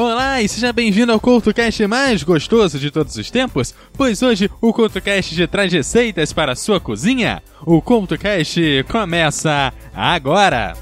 Olá e seja bem-vindo ao CoutoCast mais gostoso de todos os tempos, pois hoje o CoutoCast te traz receitas para a sua cozinha. O CoutoCast começa agora!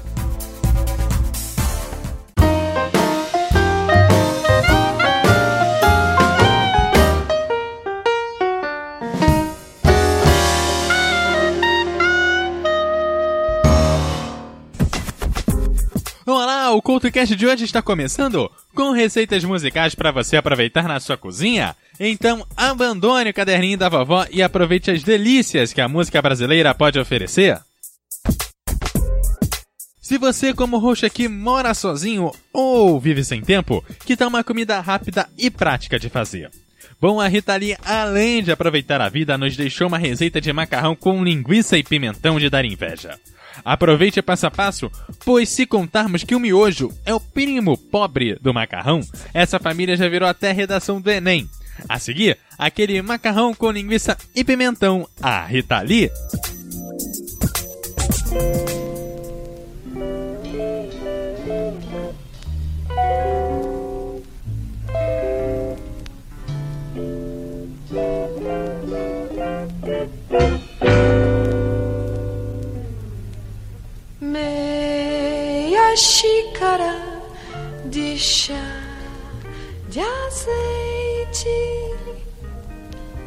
Olá, o CoutoCast de hoje está começando com receitas musicais para você aproveitar na sua cozinha. Então, abandone o caderninho da vovó e aproveite as delícias que a música brasileira pode oferecer. Se você, como roxo aqui, mora sozinho ou vive sem tempo, que tal uma comida rápida e prática de fazer? Bom, a Rita Lee, além de aproveitar a vida, nos deixou uma receita de macarrão com linguiça e pimentão de dar inveja. Aproveite passo a passo, pois se contarmos que o miojo é o primo pobre do macarrão, essa família já virou até redação do Enem. A seguir, aquele macarrão com linguiça e pimentão, a Rita Lee. Xícara de chá de azeite,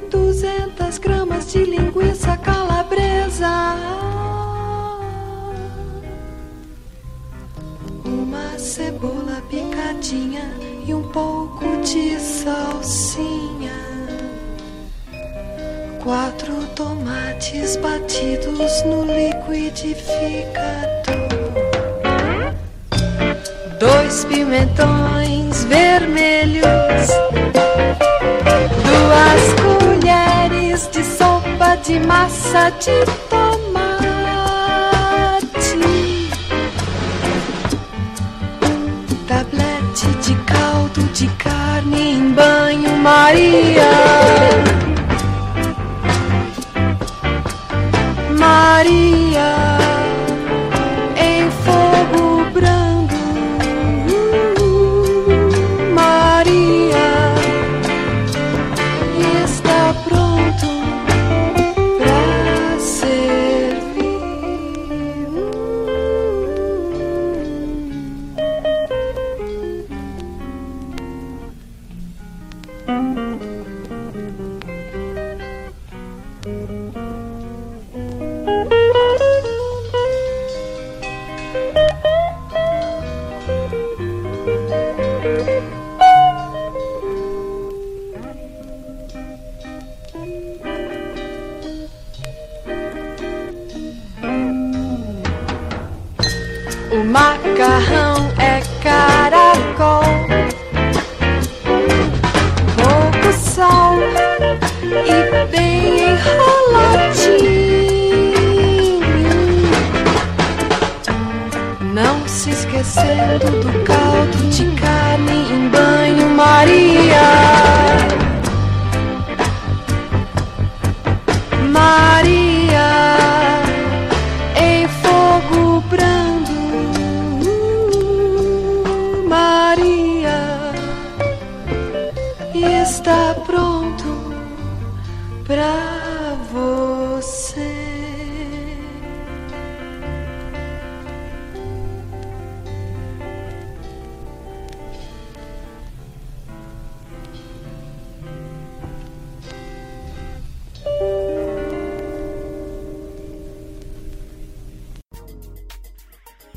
duzentas gramas de linguiça calabresa, uma cebola picadinha e um pouco de salsinha, quatro tomates batidos no liquidificador. Dois pimentões vermelhos, duas colheres de sopa de massa de tomate, tablete de caldo de carne em banho-maria. Maria. Em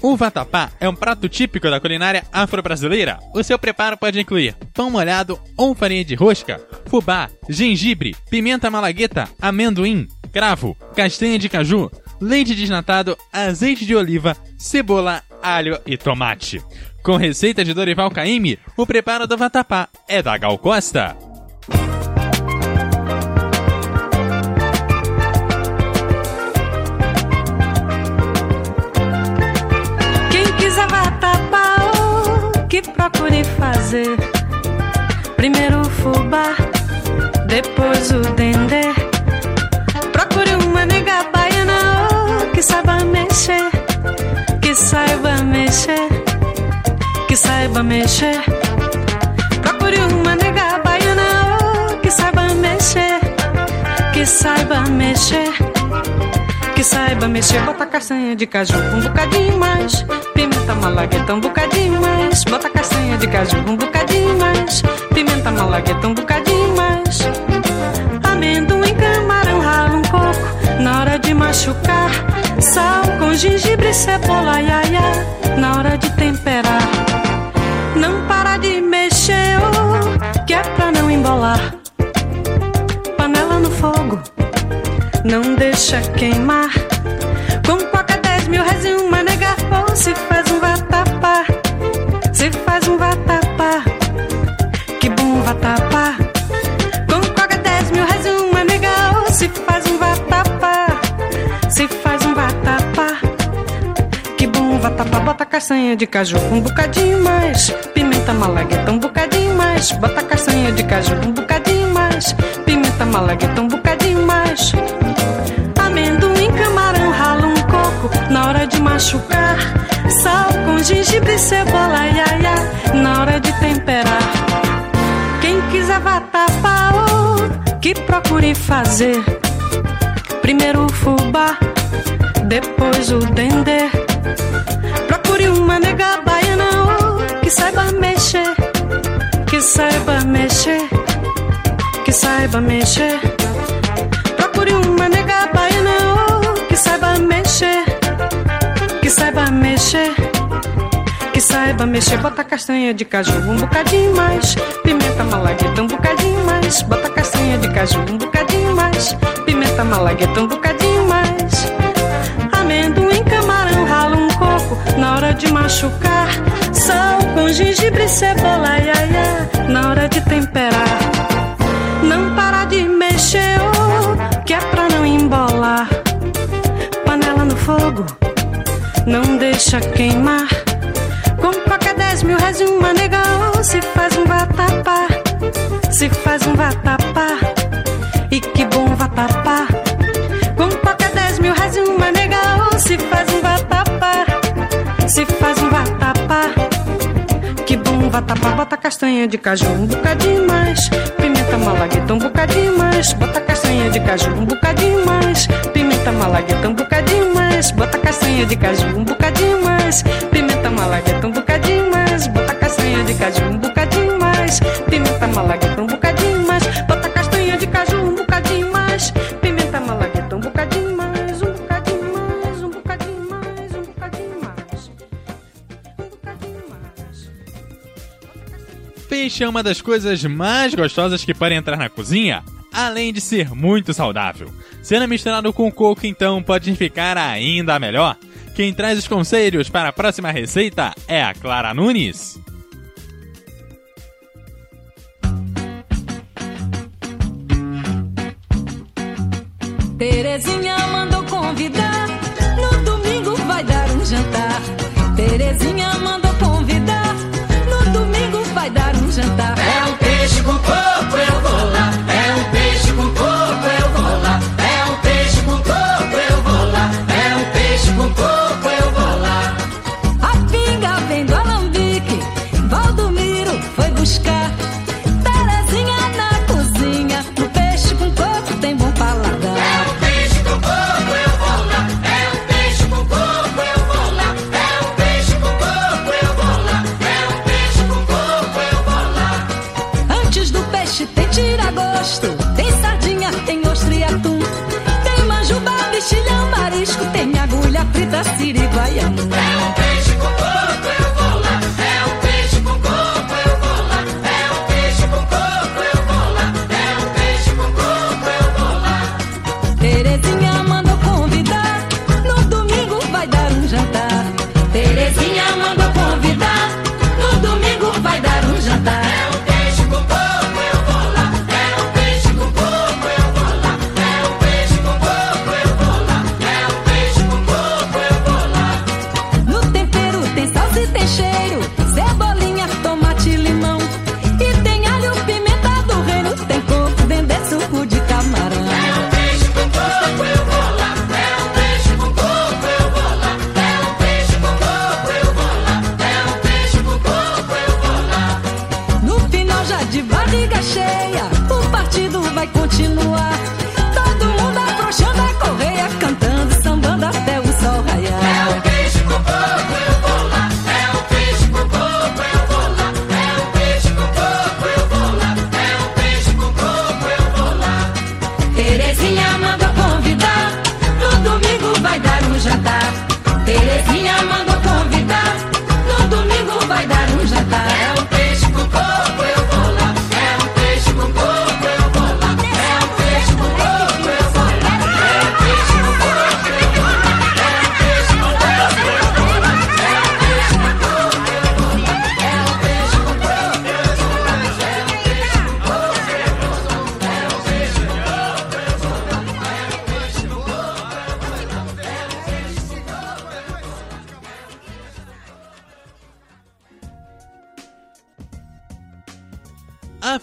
O vatapá é um prato típico da culinária afro-brasileira. O seu preparo pode incluir pão molhado ou farinha de rosca, fubá, gengibre, pimenta malagueta, amendoim, cravo, castanha de caju, leite desnatado, azeite de oliva, cebola, alho e tomate. Com receita de Dorival Caymmi, o preparo do vatapá é da Gal Costa. sempre fazer. Primeiro o fubá, depois o dendê. Procure uma nega baiana oh, que saiba mexer, que saiba mexer, que saiba mexer. Procure uma nega baiana oh, que saiba mexer, que saiba mexer bota castanha de caju um bocadinho mais. Pimenta malagueta um bocadinho mais. Bota castanha de caju um bocadinho mais. Pimenta malagueta um bocadinho mais. Amendoim, camarão, rala um pouco. Na hora de machucar, sal com gengibre, cebola, iaia. Na hora de temperar, não para de mexer, oh, que é pra não embolar. Panela no fogo não deixa queimar. Com coca 10 mil reais e uma nega, ou se faz um vatapá, se faz um vatapá, que bom vatapá. Com coca 10 mil reais e uma nega, ou se faz um vatapá, se faz um vatapá, que bom vatapá. Bota castanha de caju um bocadinho mais, pimenta malagueta um bocadinho mais, bota castanha de caju um bocadinho mais, pimenta malagueta um gengibre, cebola, iaia, na hora de temperar. Quem quiser vatapá, oh, que procure fazer. Primeiro o fubá, depois o dendê. Procure uma nega baiana, oh, que saiba mexer, que saiba mexer, que saiba mexer. Saiba mexer. Bota castanha de caju um bocadinho mais, pimenta malagueta um bocadinho mais. Bota castanha de caju um bocadinho mais, pimenta malagueta um bocadinho mais. Amendoim, camarão, rala um coco na hora de machucar. Sal com gengibre, cebola, iaia, na hora de temperar. Não para de mexer, oh, que é pra não embolar. Panela no fogo, não deixa queimar. Faz um vatapá, se faz um vatapá. E que bom vatapá. Com coca 10 mil reais e uma nega, oh, se faz um vatapá, se faz um vatapá. Que bom vatapá, bota castanha de caju um bocadinho mais. Pimenta malagueta um bocadinho mais. Bota castanha de caju um bocadinho mais. Pimenta malagueta um bocadinho mais. Bota castanha de caju um bocadinho mais. Pimenta malagueta um bocadinho mais. Bota castanha de caju um bocadinho mais. Pimenta malagueta um bocadinho mais. Bota castanha de caju um bocadinho mais. Pimenta malagueta um bocadinho mais. Um bocadinho mais. Um bocadinho mais. Um bocadinho mais. Um bocadinho mais. Peixe é uma das coisas mais gostosas que podem entrar na cozinha, além de ser muito saudável. Sendo misturado com coco, então pode ficar ainda melhor. Quem traz os conselhos para a próxima receita é a Clara Nunes. Terezinha mandou convidar. No domingo vai dar um jantar. Terezinha mandou convidar. No domingo vai dar um jantar. É um peixe com coco, eu vou Antes do peixe tem tira-gosto. Tem sardinha, tem ostra e atum. Tem manjuba, mexilhão, marisco. Tem agulha frita, siri, barriga cheia, o partido vai continuar.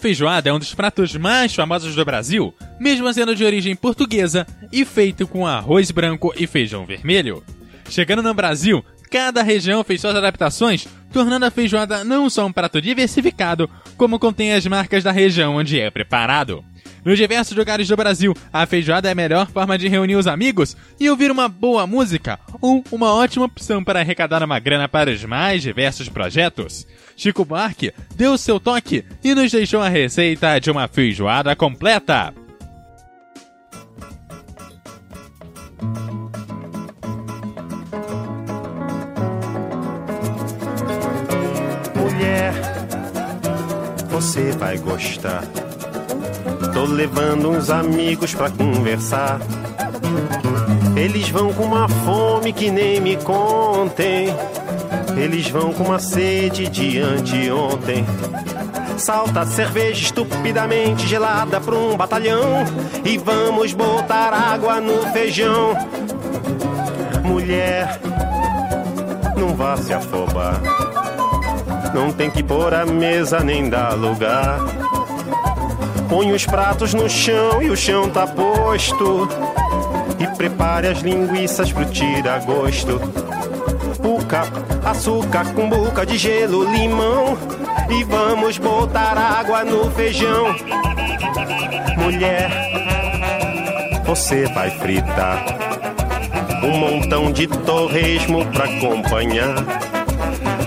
Feijoada é um dos pratos mais famosos do Brasil, mesmo sendo de origem portuguesa e feito com arroz branco e feijão vermelho. Chegando no Brasil, cada região fez suas adaptações, tornando a feijoada não só um prato diversificado, como contém as marcas da região onde é preparado. Nos diversos lugares do Brasil, a feijoada é a melhor forma de reunir os amigos e ouvir uma boa música, ou uma ótima opção para arrecadar uma grana para os mais diversos projetos. Chico Buarque deu seu toque e nos deixou a receita de uma feijoada completa. Mulher, você vai gostar. Tô levando uns amigos pra conversar. Eles vão com uma fome que nem me contem. Eles vão com uma sede de anteontem. Salta cerveja estupidamente gelada pra um batalhão. E vamos botar água no feijão. Mulher, não vá se afobar. Não tem que pôr a mesa nem dar lugar. Põe os pratos no chão e o chão tá posto. E prepare as linguiças pro tira-gosto. Puca, açúcar com boca de gelo, limão. E vamos botar água no feijão. Mulher, você vai fritar um montão de torresmo pra acompanhar.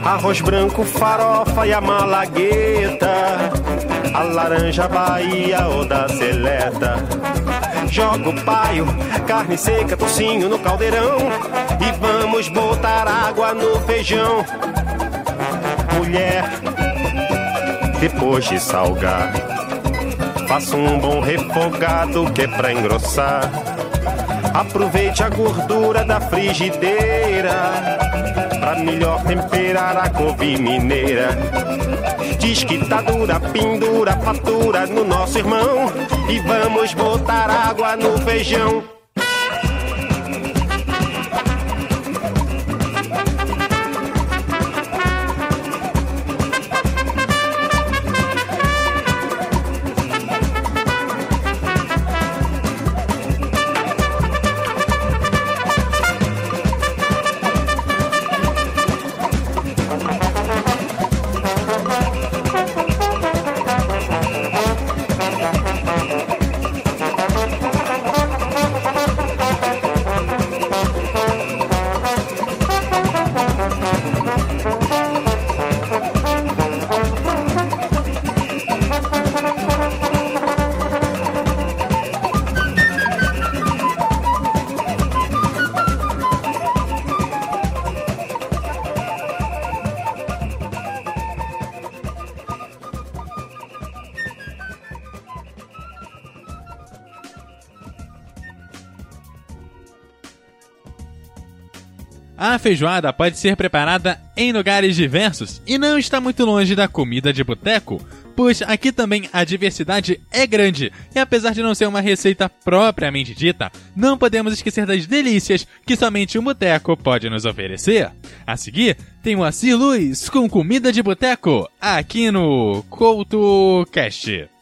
Arroz branco, farofa e a malagueta. A laranja Bahia ou da seleta. Joga o paio, carne seca, tocinho no caldeirão. E vamos botar água no feijão. Mulher, depois de salgar, faça um bom refogado que é pra engrossar. Aproveite a gordura da frigideira pra melhor temperar a couve mineira. Diz que tá dura, pendura, fatura no nosso irmão. E vamos botar água no feijão. A feijoada pode ser preparada em lugares diversos e não está muito longe da comida de boteco, pois aqui também a diversidade é grande e apesar de não ser uma receita propriamente dita, não podemos esquecer das delícias que somente um boteco pode nos oferecer. A seguir, tem o Acir Luz com comida de boteco aqui no Couto Cast.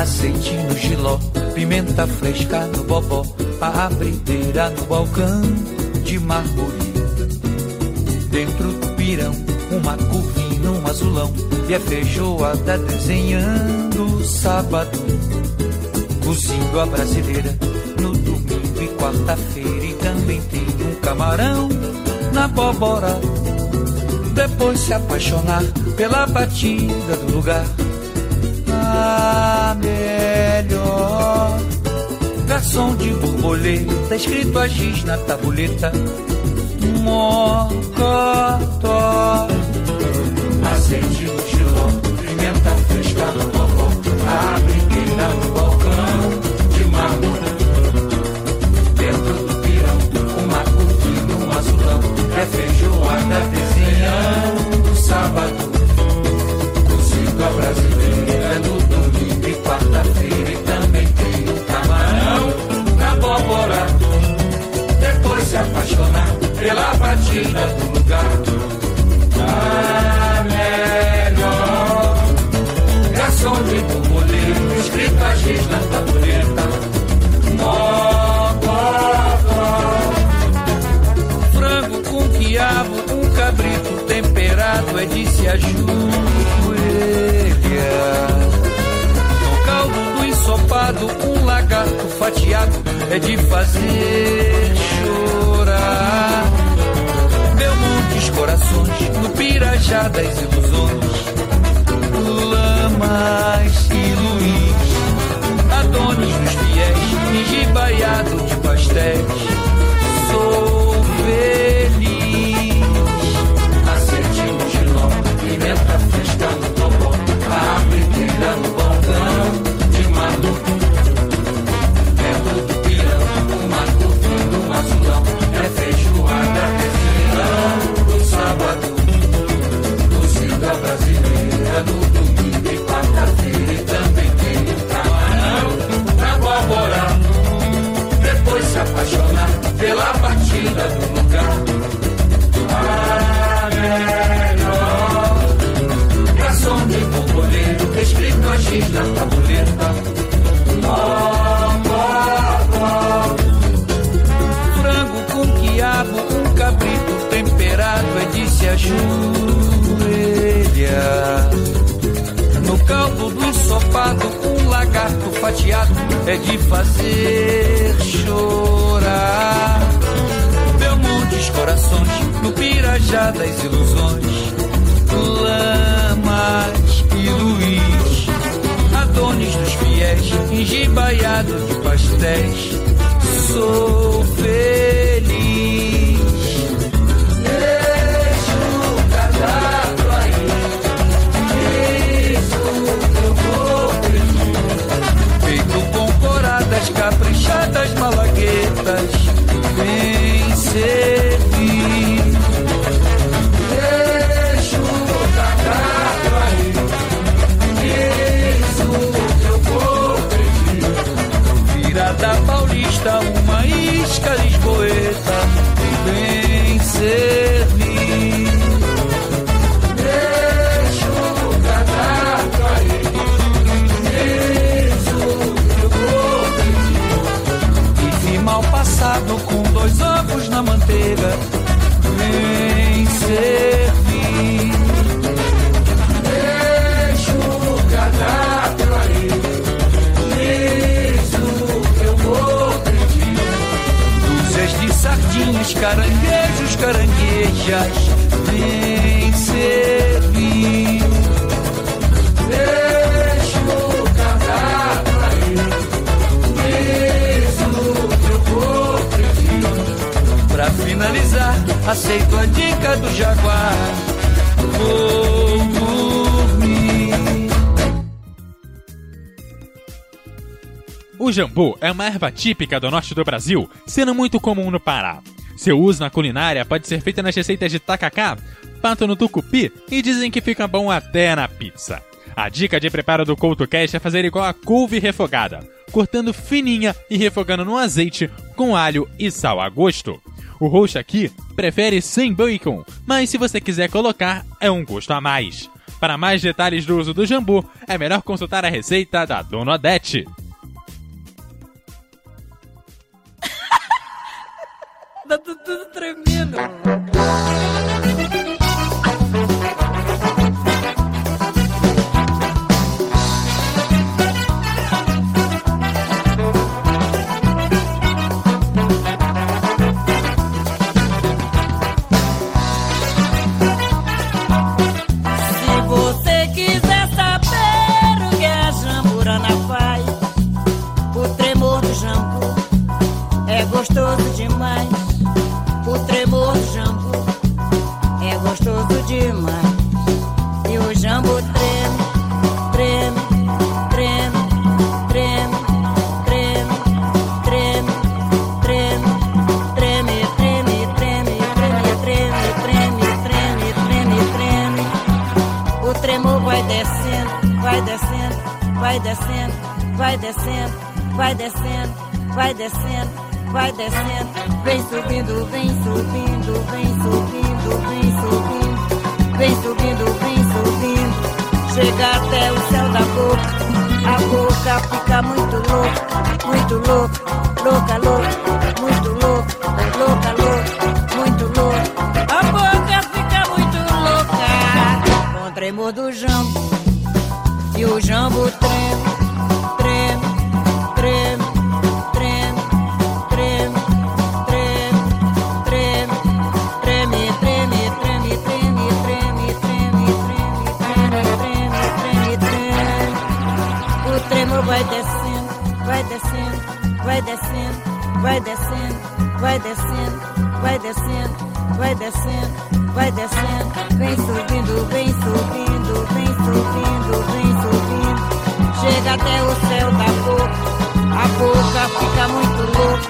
Azeite no giló, pimenta fresca no bobó, a abrideira no balcão de mármore. Dentro do pirão, uma curvinha, um azulão, e a feijoada desenhando o sábado. Cozindo a brasileira no domingo e quarta-feira, e também tem um camarão na abóbora. Depois se apaixonar pela batida do lugar melhor. Garçom de borboleta, escrito a giz na tabuleta. Mocotó. Azeite se apaixonar pela batida do gato. A melhor garçom de borboleta, escrita giz na tabuleta. Mocotó. Frango com quiabo, um cabrito temperado é de se ajoelhar. No caldo do ensopado, um lagarto fatiado é de fazer meu montes corações, no pirajá das ilusões, lamas e Luiz, Adonis dos fiéis, engibaiado de pastéis. Caranguejos, caranguejas. Vem servir. Deixa o cadastro aí. Isso eu vou. Pra finalizar, aceito a dica do jaguar. Vou. O jambu é uma erva típica do norte do Brasil, sendo muito comum no Pará. Seu uso na culinária pode ser feito nas receitas de tacacá, pato no tucupi e dizem que fica bom até na pizza. A dica de preparo do CoutoCast é fazer igual a couve refogada, cortando fininha e refogando no azeite com alho e sal a gosto. O roxo aqui prefere sem bacon, mas se você quiser colocar, é um gosto a mais. Para mais detalhes do uso do jambu, é melhor consultar a receita da Dona Odete. Tá tudo, tudo tremendo. Fica muito louca, muito louca, louca, louca, muito louca, louca, louca, muito louca. A boca fica muito louca com o tremor do jambo. E o jambo treme, descendo, vai descendo, vai descendo, vai descendo, vai descendo, vai descendo, vem subindo, vem subindo, vem subindo, vem subindo, chega até o céu da boca, a boca fica muito louca,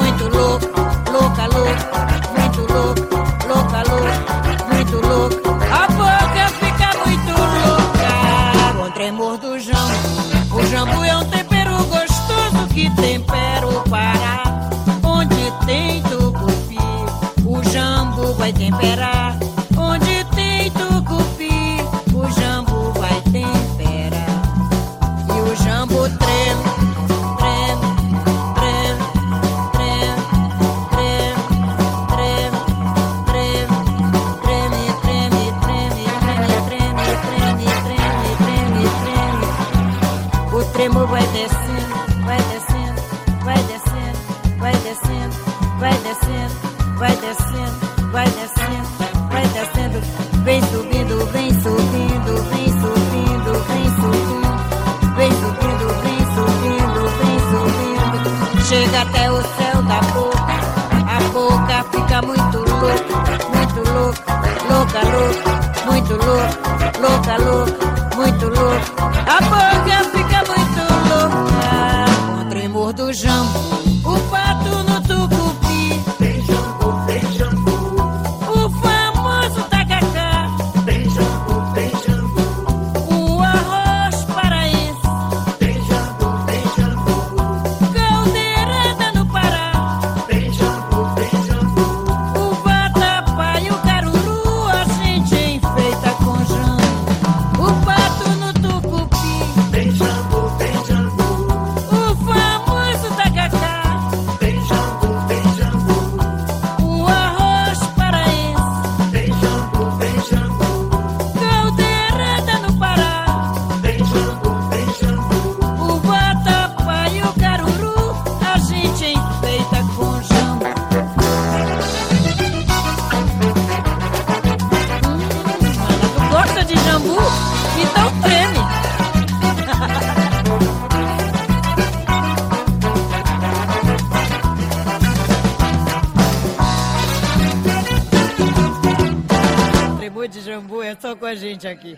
muito louca, louca, louca, muito louca, louca, louca, louca, louca, muito louca, louca, louca, muito louca, a gente aqui.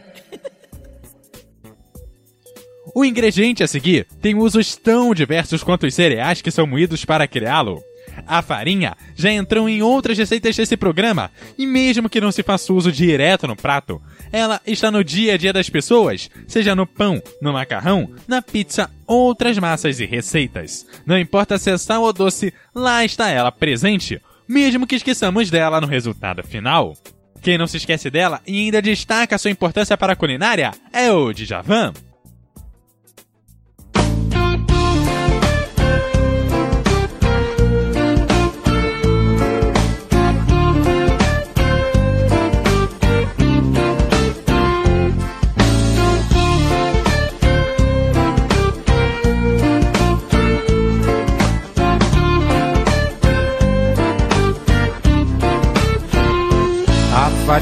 O ingrediente a seguir tem usos tão diversos quanto os cereais que são moídos para criá-lo. A farinha já entrou em outras receitas desse programa, e mesmo que não se faça uso direto no prato, ela está no dia a dia das pessoas, seja no pão, no macarrão, na pizza, outras massas e receitas. Não importa se é sal ou doce, lá está ela presente, mesmo que esqueçamos dela no resultado final. Quem não se esquece dela e ainda destaca sua importância para a culinária é o Djavan.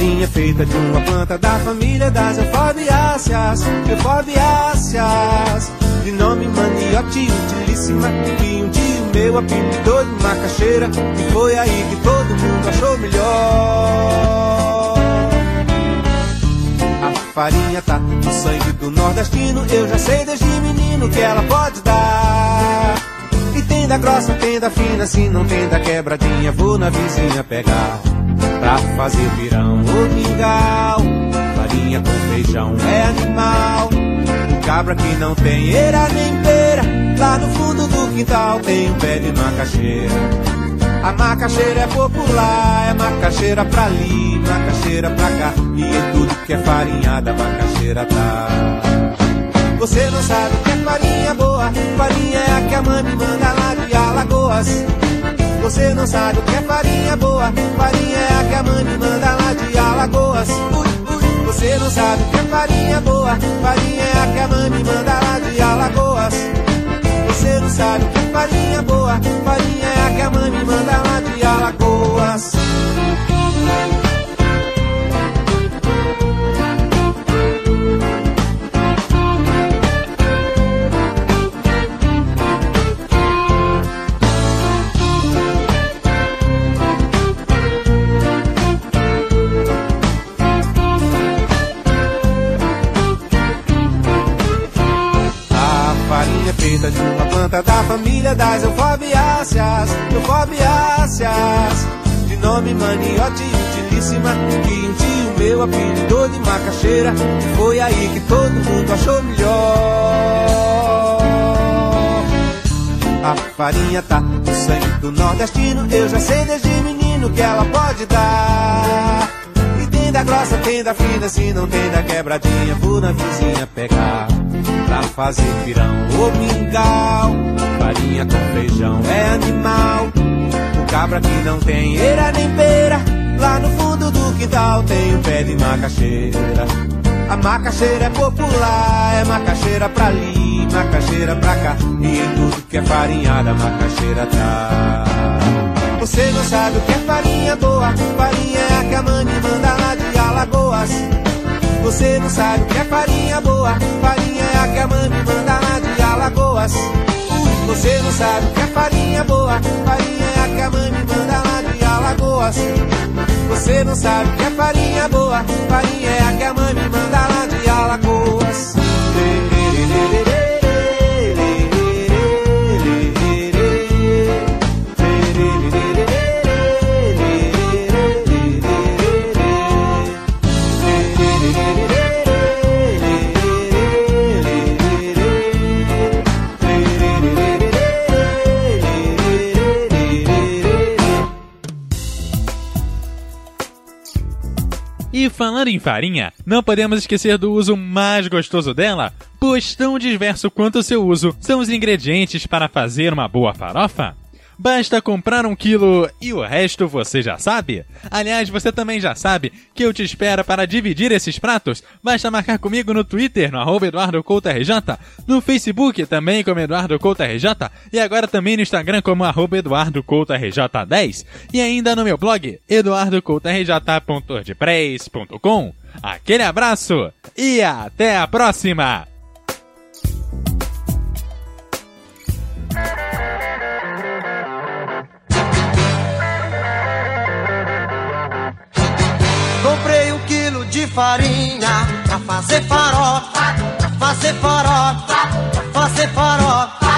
Farinha feita de uma planta da família das euforbiáceas, euforbiáceas, de nome maniote utilíssima, que um dia o meu apelidou de macaxeira, e foi aí que todo mundo achou melhor. A farinha tá no sangue do nordestino, eu já sei desde menino que ela pode dar. E tem da grossa, tem da fina, se não tem da quebradinha, vou na vizinha pegar. Pra fazer pirão ou mingau, farinha com feijão é animal. O cabra que não tem eira nem pera, lá no fundo do quintal tem um pé de macaxeira. A macaxeira é popular, é macaxeira pra ali, macaxeira pra cá. E em tudo que é farinhada, macaxeira tá. Você não sabe o que é farinha boa. Farinha é a que a mãe me manda lá de Alagoas. Você não sabe o que farinha boa. Farinha é a que a mãe me manda lá de Alagoas. Ui, ui. Você não sabe que é farinha boa. Farinha é a que a mãe me manda lá de Alagoas. Você não sabe que é farinha boa. Farinha é a que a mãe me manda lá de Alagoas. De uma planta da família das eufobiáceas, eufobiáceas, de nome maniote utilíssima, que um dia o meu apelidou de macaxeira, e foi aí que todo mundo achou melhor. A farinha tá no sangue do nordestino, eu já sei desde menino que ela pode dar. E tem da grossa, tem da fina, se não tem da quebradinha, vou na vizinha pegar. Pra fazer pirão ou mingau, farinha com feijão é animal. O cabra que não tem eira nem beira, lá no fundo do quintal tem um pé de macaxeira. A macaxeira é popular, é macaxeira pra ali, macaxeira pra cá. E em tudo que é farinhada, macaxeira tá. Você não sabe o que é farinha boa, farinha é a que a mãe manda lá de Alagoas. Você não sabe o que é farinha boa, farinha é a que a mãe me manda lá de Alagoas. Você não sabe o que é farinha boa, farinha é a que a mãe me manda lá de Alagoas. Você não sabe o que é farinha boa, farinha é a que a mãe me manda falando em farinha, não podemos esquecer do uso mais gostoso dela, pois tão diverso quanto o seu uso são os ingredientes para fazer uma boa farofa. Basta comprar um quilo e o resto você já sabe. Aliás, você também já sabe que eu te espero para dividir esses pratos. Basta marcar comigo no Twitter, no arroba Eduardo Couto RJ, no Facebook também como Eduardo Couto RJ e agora também no Instagram como arroba Eduardo Couto RJ 10 e ainda no meu blog eduardocoutorj.wordpress.com. Aquele abraço e até a próxima! Farinha pra fazer farofa, pra fazer farofa, pra fazer farofa.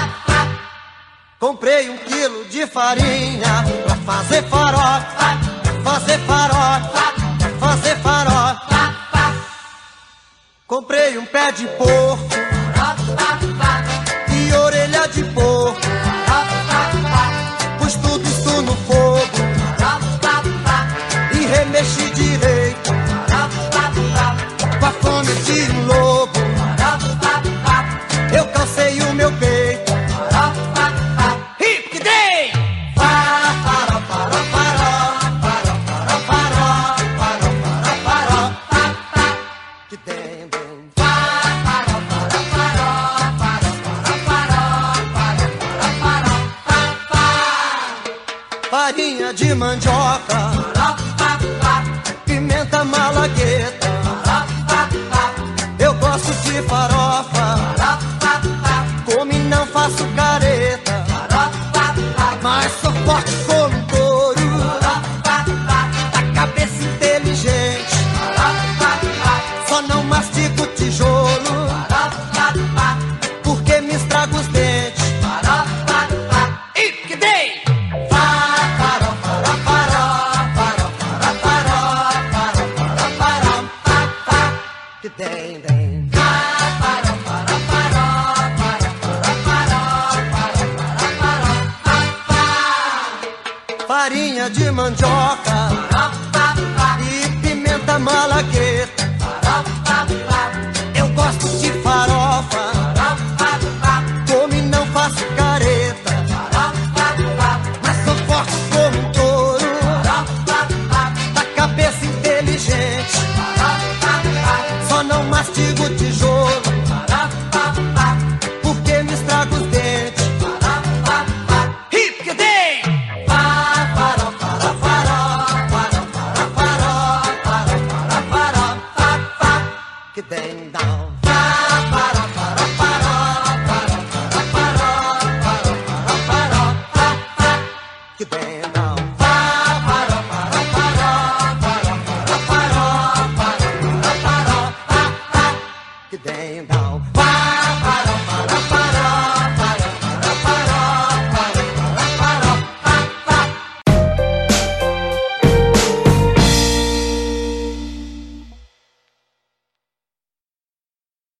Comprei um quilo de farinha pra fazer farofa, pra fazer farofa, pra fazer farofa. Comprei um pé de porco e orelha de porco. Farinha de mandioca, pimenta malagueta. Eu gosto de farofa, como e não faço careta. Mas sou forte gosto de